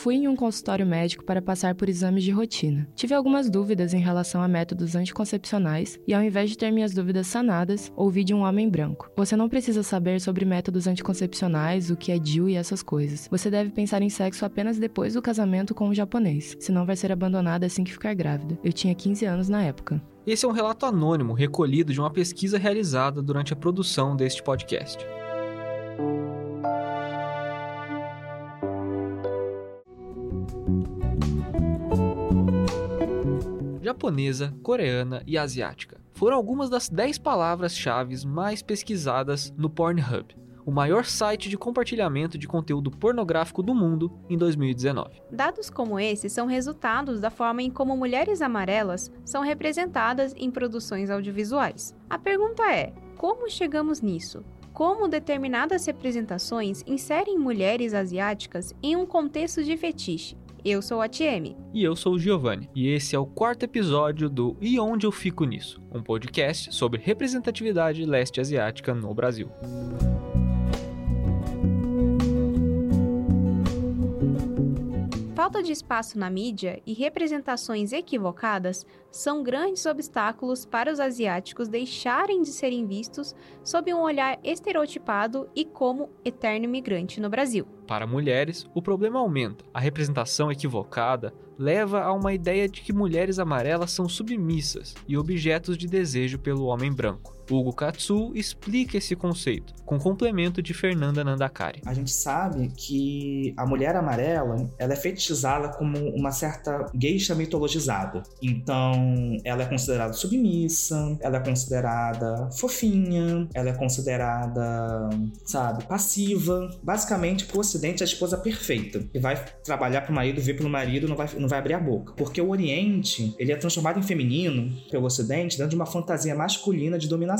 Fui em um consultório médico para passar por exames de rotina. Tive algumas dúvidas em relação a métodos anticoncepcionais e, ao invés de ter minhas dúvidas sanadas, ouvi de um homem branco: Você não precisa saber sobre métodos anticoncepcionais, o que é DIU e essas coisas. Você deve pensar em sexo apenas depois do casamento com o japonês, senão vai ser abandonada assim que ficar grávida. Eu tinha 15 anos na época. Esse é um relato anônimo recolhido de uma pesquisa realizada durante a produção deste podcast. Japonesa, coreana e asiática. Foram algumas das 10 palavras-chave mais pesquisadas no Pornhub, o maior site de compartilhamento de conteúdo pornográfico do mundo em 2019. Dados como esses são resultados da forma em como mulheres amarelas são representadas em produções audiovisuais. A pergunta é: como chegamos nisso? Como determinadas representações inserem mulheres asiáticas em um contexto de fetiche? Eu sou a TM. E eu sou o Giovanni. E esse é o quarto episódio do E Onde Eu Fico Nisso? Um podcast sobre representatividade leste asiática no Brasil. Falta de espaço na mídia e representações equivocadas são grandes obstáculos para os asiáticos deixarem de serem vistos sob um olhar estereotipado e como eterno imigrante no Brasil. Para mulheres, o problema aumenta. A representação equivocada leva a uma ideia de que mulheres amarelas são submissas e objetos de desejo pelo homem branco. Hugo Katsu explica esse conceito, com complemento de Fernanda Nandakari. A gente sabe que a mulher amarela ela é fetichizada como uma certa geisha mitologizada. Então, ela é considerada submissa, ela é considerada fofinha, ela é considerada, sabe, passiva. Basicamente, pro ocidente, a esposa perfeita, que vai trabalhar pro marido, vir pro marido, não vai, não vai abrir a boca. Porque o oriente, ele é transformado em feminino pelo ocidente dentro de uma fantasia masculina de dominação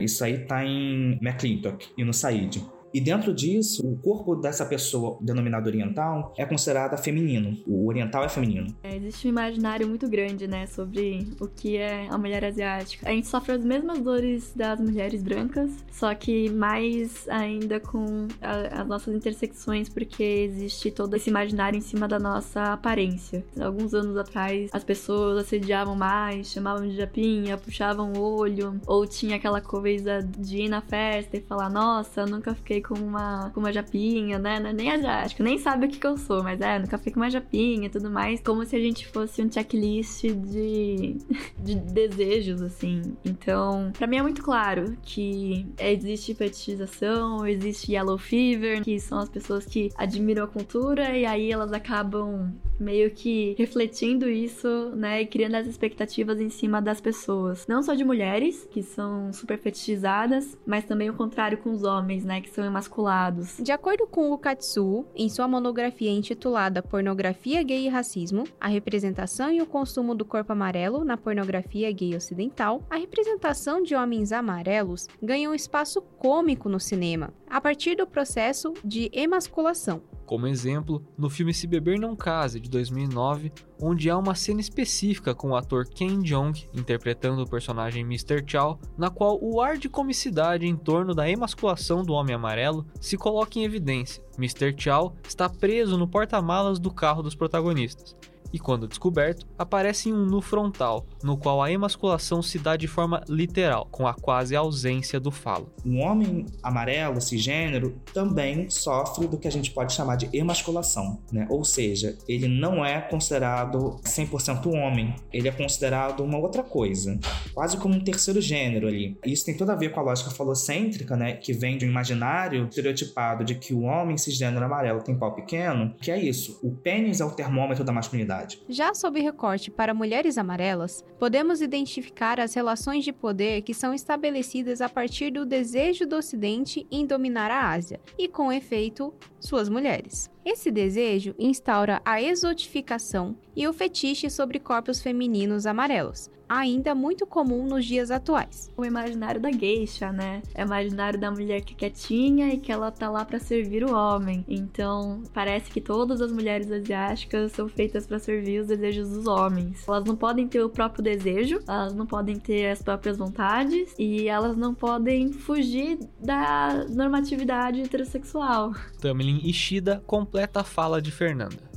isso aí tá em McClintock e no Said. E dentro disso, o corpo dessa pessoa denominada oriental é considerado feminino. O oriental é feminino. É, existe um imaginário muito grande, né, sobre o que é a mulher asiática. A gente sofre as mesmas dores das mulheres brancas, só que mais ainda com a, as nossas intersecções, porque existe todo esse imaginário em cima da nossa aparência. Alguns anos atrás, as pessoas assediavam mais, chamavam de japinha, puxavam o olho, ou tinha aquela coisa de ir na festa e falar: Nossa, nunca fiquei com uma, com uma japinha, né? É nem asiático, nem sabe o que, que eu sou, mas é, nunca fui com uma japinha e tudo mais. Como se a gente fosse um checklist de, de desejos, assim. Então, para mim é muito claro que existe fetichização, existe yellow fever, que são as pessoas que admiram a cultura e aí elas acabam meio que refletindo isso, né, e criando as expectativas em cima das pessoas. Não só de mulheres, que são super fetichizadas, mas também o contrário com os homens, né, que são emasculados. De acordo com o Katsu, em sua monografia intitulada Pornografia Gay e Racismo, a representação e o consumo do corpo amarelo na pornografia gay ocidental, a representação de homens amarelos ganha um espaço cômico no cinema, a partir do processo de emasculação. Como exemplo, no filme Se Beber Não Case, de 2009, onde há uma cena específica com o ator Ken Jeong interpretando o personagem Mr. Chow, na qual o ar de comicidade em torno da emasculação do Homem Amarelo se coloca em evidência. Mr. Chow está preso no porta-malas do carro dos protagonistas e, quando descoberto, aparece em um nu frontal, no qual a emasculação se dá de forma literal, com a quase ausência do falo. Um homem amarelo, cisgênero, também sofre do que a gente pode chamar de emasculação, né? Ou seja, ele não é considerado 100% homem, ele é considerado uma outra coisa, quase como um terceiro gênero ali. Isso tem tudo a ver com a lógica falocêntrica, né? Que vem de um imaginário estereotipado de que o homem cisgênero amarelo tem pau pequeno, que é isso. O pênis é o termômetro da masculinidade sociedade. Já sob recorte para mulheres amarelas, podemos identificar as relações de poder que são estabelecidas a partir do desejo do Ocidente em dominar a Ásia e, com efeito, suas mulheres. Esse desejo instaura a exotificação e o fetiche sobre corpos femininos amarelos, ainda muito comum nos dias atuais. O imaginário da geisha, né? É o imaginário da mulher que é quietinha e que ela tá lá para servir o homem. Então, parece que todas as mulheres asiáticas são feitas para servir os desejos dos homens. Elas não podem ter o próprio desejo, elas não podem ter as próprias vontades e elas não podem fugir da normatividade heterossexual. Tamlin Ishida completa a fala de Fernanda.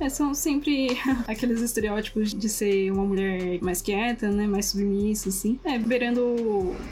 É, são sempre aqueles estereótipos de ser uma mulher mais quieta, né? Mais submissa, assim. É, beirando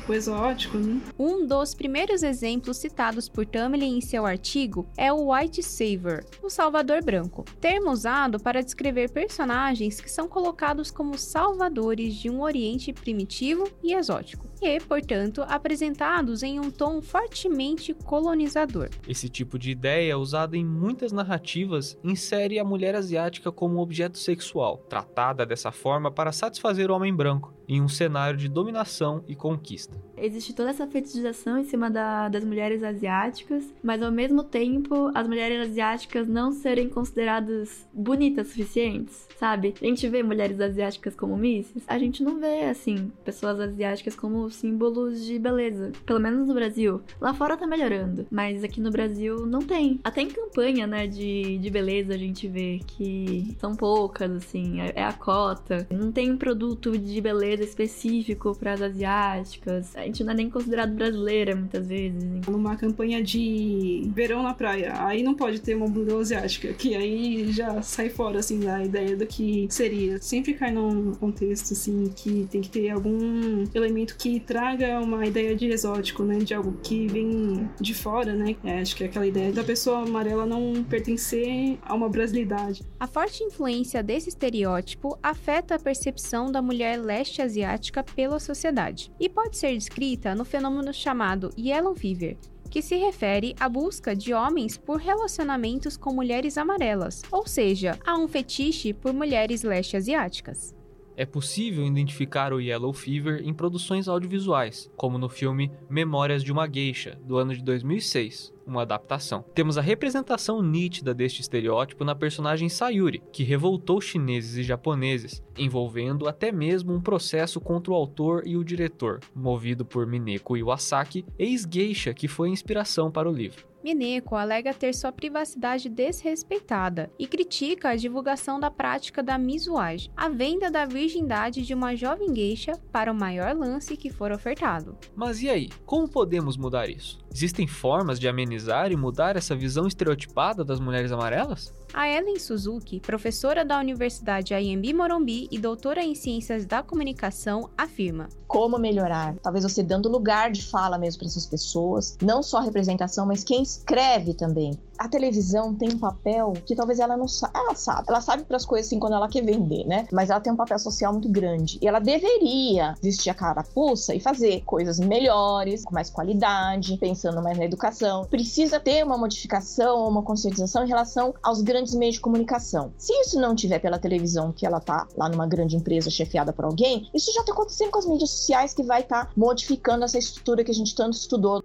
o exótico, né? Um dos primeiros exemplos citados por Tamlin em seu artigo é o White Saver, o Salvador Branco, termo usado para descrever personagens que são colocados como salvadores de um Oriente primitivo e exótico, e, portanto, apresentados em um tom fortemente colonizador. Esse tipo de ideia, usada em muitas narrativas, insere a mulher asiática como objeto sexual, tratada dessa forma para satisfazer o homem branco, em um cenário de dominação e conquista. Existe toda essa fetichização em cima da, das mulheres asiáticas, mas ao mesmo tempo as mulheres asiáticas não serem consideradas bonitas suficientes, sabe? A gente vê mulheres asiáticas como misses, a gente não vê, assim, pessoas asiáticas como símbolos de beleza. Pelo menos no Brasil. Lá fora tá melhorando, mas aqui no Brasil não tem. Até em campanha, né, de, de beleza a gente vê que são poucas, assim, é, é a cota. Não tem produto de beleza específico para as asiáticas. A gente não é nem considerado brasileira muitas vezes. Numa campanha de verão na praia, aí não pode ter uma modelo asiática, que aí já sai fora, assim, da ideia do que seria. Sempre cai num contexto, assim, que tem que ter algum elemento que traga uma ideia de exótico, né? De algo que vem de fora, né? É, acho que é aquela ideia da pessoa amarela não pertencer a uma brasilidade. A forte influência desse estereótipo afeta a percepção da mulher leste asiática pela sociedade e pode ser descrita no fenômeno chamado Yellow Fever, que se refere à busca de homens por relacionamentos com mulheres amarelas, ou seja, a um fetiche por mulheres leste asiáticas. É possível identificar o Yellow Fever em produções audiovisuais, como no filme Memórias de uma Geisha, do ano de 2006, uma adaptação. Temos a representação nítida deste estereótipo na personagem Sayuri, que revoltou chineses e japoneses, envolvendo até mesmo um processo contra o autor e o diretor, movido por Mineko Iwasaki, ex-geisha que foi inspiração para o livro. Mineko alega ter sua privacidade desrespeitada e critica a divulgação da prática da misuage, a venda da virgindade de uma jovem geisha para o maior lance que for ofertado. Mas e aí, como podemos mudar isso? Existem formas de amenizar e mudar essa visão estereotipada das mulheres amarelas? A Ellen Suzuki, professora da Universidade IMB Morumbi e doutora em Ciências da Comunicação, afirma: Como melhorar? Talvez você dando lugar de fala mesmo para essas pessoas, não só a representação, mas quem escreve também. A televisão tem um papel que talvez ela não saiba. Ela sabe. Ela sabe para as coisas assim quando ela quer vender, né? Mas ela tem um papel social muito grande. E ela deveria vestir a carapuça e fazer coisas melhores, com mais qualidade, pensando mais na educação. Precisa ter uma modificação, uma conscientização em relação aos grandes meios de comunicação. Se isso não tiver pela televisão, que ela tá lá numa grande empresa chefiada por alguém, isso já tá acontecendo com as mídias sociais que vai estar tá modificando essa estrutura que a gente tanto estudou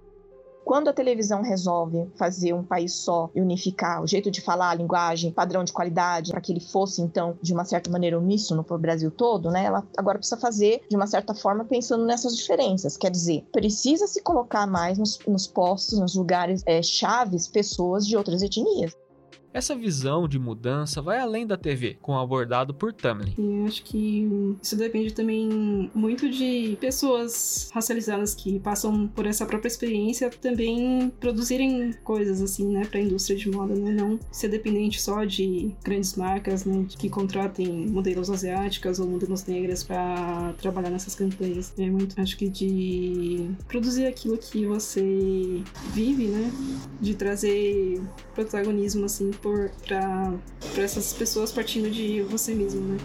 quando a televisão resolve fazer um país só e unificar o jeito de falar, a linguagem, padrão de qualidade, para que ele fosse, então, de uma certa maneira uníssono para o Brasil todo, né? Ela agora precisa fazer, de uma certa forma, pensando nessas diferenças. Quer dizer, precisa se colocar mais nos, nos postos, nos lugares é, chaves, pessoas de outras etnias. Essa visão de mudança vai além da TV, como abordado por Tamlin. E acho que isso depende também muito de pessoas racializadas que passam por essa própria experiência também produzirem coisas assim, né, para a indústria de moda, né, não ser dependente só de grandes marcas, né, que contratem modelos asiáticas ou modelos negras para trabalhar nessas campanhas. É muito, acho que de produzir aquilo que você vive, né, de trazer protagonismo assim para essas pessoas partindo de você mesmo, né?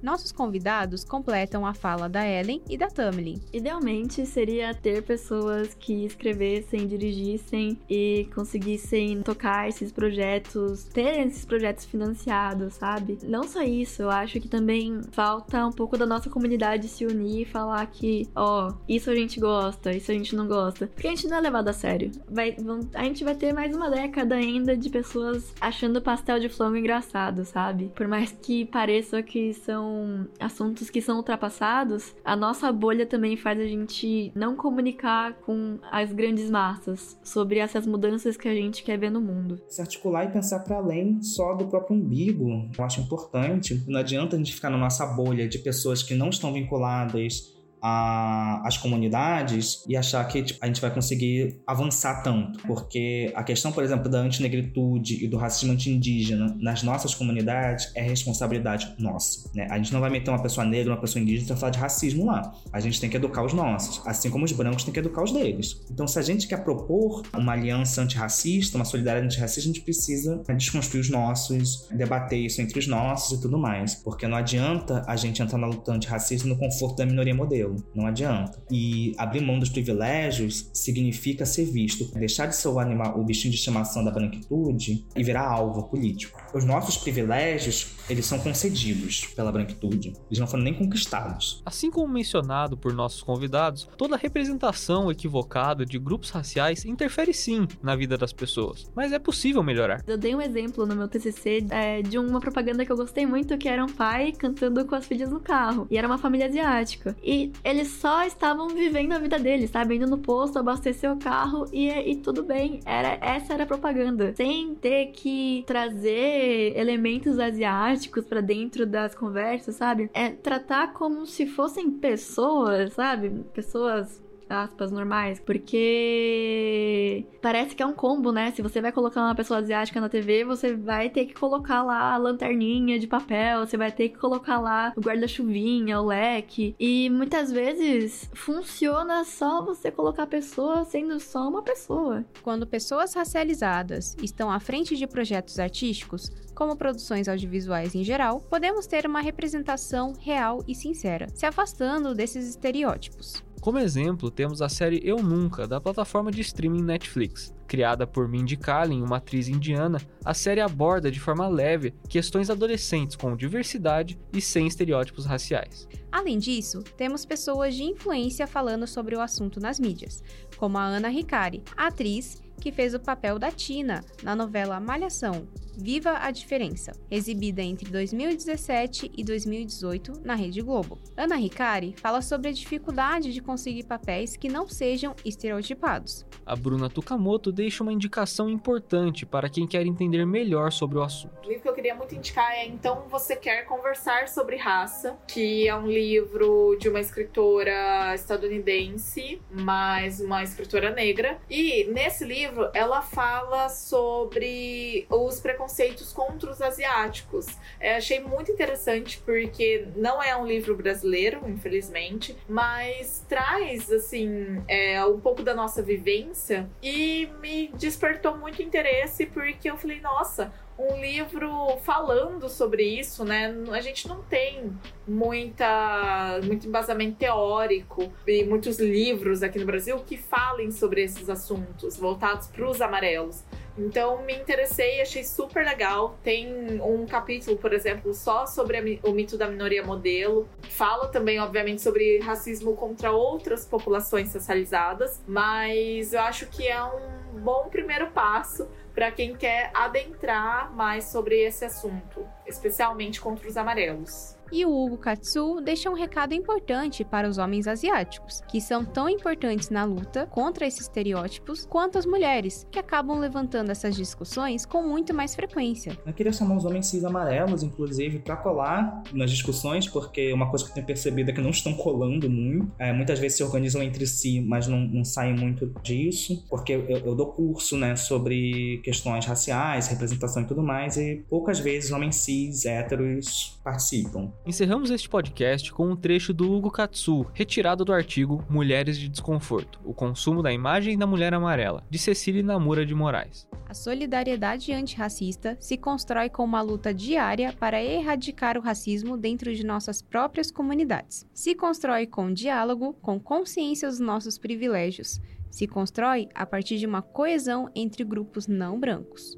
Nossos convidados completam a fala da Ellen e da Tamlin. Idealmente seria ter pessoas que escrevessem, dirigissem e conseguissem tocar esses projetos, ter esses projetos financiados, sabe? Não só isso, eu acho que também falta um pouco da nossa comunidade se unir e falar que, ó, oh, isso a gente gosta, isso a gente não gosta. Porque a gente não é levado a sério. Vai, vão, a gente vai ter mais uma década ainda de pessoas achando pastel de flango engraçado, sabe? Por mais que pareça que são assuntos que são ultrapassados, a nossa bolha também faz a gente não comunicar com as grandes massas sobre essas mudanças que a gente quer ver no mundo. Se articular e pensar para além só do próprio umbigo, eu acho importante. Não adianta a gente ficar na nossa bolha de pessoas que não estão vinculadas a, as comunidades e achar que tipo, a gente vai conseguir avançar tanto. Porque a questão, por exemplo, da antinegritude e do racismo anti-indígena nas nossas comunidades é responsabilidade nossa. Né? A gente não vai meter uma pessoa negra, uma pessoa indígena para falar de racismo lá. A gente tem que educar os nossos, assim como os brancos têm que educar os deles. Então, se a gente quer propor uma aliança antirracista, uma solidariedade antirracista, a gente precisa desconstruir os nossos, debater isso entre os nossos e tudo mais. Porque não adianta a gente entrar na luta antirracista no conforto da minoria modelo. Não adianta. E abrir mão dos privilégios significa ser visto, deixar de ser o animal, o bichinho de estimação da branquitude e virar alvo político. Os nossos privilégios, eles são concedidos pela branquitude. Eles não foram nem conquistados. Assim como mencionado por nossos convidados, toda representação equivocada de grupos raciais interfere sim na vida das pessoas, mas é possível melhorar. Eu dei um exemplo no meu TCC é, de uma propaganda que eu gostei muito, que era um pai cantando com as filhas no carro, e era uma família asiática. E eles só estavam vivendo a vida deles, sabe? Indo no posto, abastecer o carro e, e tudo bem. Era, essa era a propaganda. Sem ter que trazer elementos asiáticos para dentro das conversas, sabe? É tratar como se fossem pessoas, sabe? Pessoas aspas, normais, porque parece que é um combo, né? Se você vai colocar uma pessoa asiática na TV, você vai ter que colocar lá a lanterninha de papel, você vai ter que colocar lá o guarda-chuvinha, o leque, e muitas vezes funciona só você colocar a pessoa sendo só uma pessoa. Quando pessoas racializadas estão à frente de projetos artísticos, como produções audiovisuais em geral, podemos ter uma representação real e sincera, se afastando desses estereótipos. Como exemplo, temos a série Eu Nunca, da plataforma de streaming Netflix. Criada por Mindy Kaling, uma atriz indiana, a série aborda de forma leve questões adolescentes com diversidade e sem estereótipos raciais. Além disso, temos pessoas de influência falando sobre o assunto nas mídias, como a Ana Ricari, atriz que fez o papel da Tina na novela Malhação, Viva a Diferença, exibida entre 2017 e 2018 na Rede Globo. Ana Ricari fala sobre a dificuldade de conseguir papéis que não sejam estereotipados. A Bruna Tukamoto deixa uma indicação importante para quem quer entender melhor sobre o assunto. O livro que eu queria muito indicar é Então Você Quer Conversar sobre Raça, que é um livro de uma escritora estadunidense, mas uma escritora negra. E nesse livro ela fala sobre os preconceitos contra os asiáticos. É, achei muito interessante porque não é um livro brasileiro, infelizmente, mas traz assim é, um pouco da nossa vivência e me despertou muito interesse porque eu falei, nossa, um livro falando sobre isso, né? A gente não tem muita, muito embasamento teórico e muitos livros aqui no Brasil que falem sobre esses assuntos voltados para os amarelos. Então me interessei, achei super legal. Tem um capítulo, por exemplo, só sobre o mito da minoria modelo. Fala também, obviamente, sobre racismo contra outras populações socializadas, mas eu acho que é um bom primeiro passo para quem quer adentrar mais sobre esse assunto, especialmente contra os amarelos. E o Hugo Katsu deixa um recado importante para os homens asiáticos, que são tão importantes na luta contra esses estereótipos quanto as mulheres, que acabam levantando essas discussões com muito mais frequência. Eu queria chamar os homens cis amarelos, inclusive, para colar nas discussões, porque uma coisa que eu tenho percebido é que não estão colando muito. É, muitas vezes se organizam entre si, mas não, não saem muito disso, porque eu, eu dou curso né, sobre questões raciais, representação e tudo mais, e poucas vezes homens cis héteros participam. Encerramos este podcast com um trecho do Hugo Katsu, retirado do artigo Mulheres de Desconforto: O consumo da imagem da mulher amarela, de Cecília Namura de Moraes. A solidariedade antirracista se constrói com uma luta diária para erradicar o racismo dentro de nossas próprias comunidades. Se constrói com diálogo, com consciência dos nossos privilégios. Se constrói a partir de uma coesão entre grupos não brancos.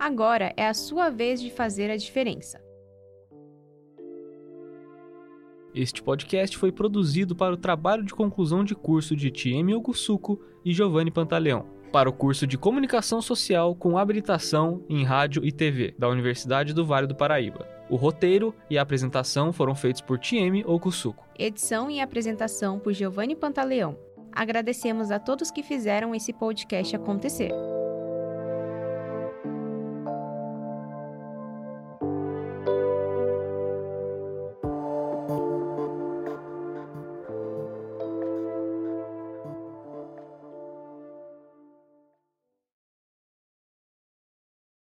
Agora é a sua vez de fazer a diferença. Este podcast foi produzido para o trabalho de conclusão de curso de Tiemi Ogusuko e Giovanni Pantaleão, para o curso de Comunicação Social com habilitação em Rádio e TV da Universidade do Vale do Paraíba. O roteiro e a apresentação foram feitos por Tiemi Okusuko. Edição e apresentação por Giovanni Pantaleão. Agradecemos a todos que fizeram esse podcast acontecer.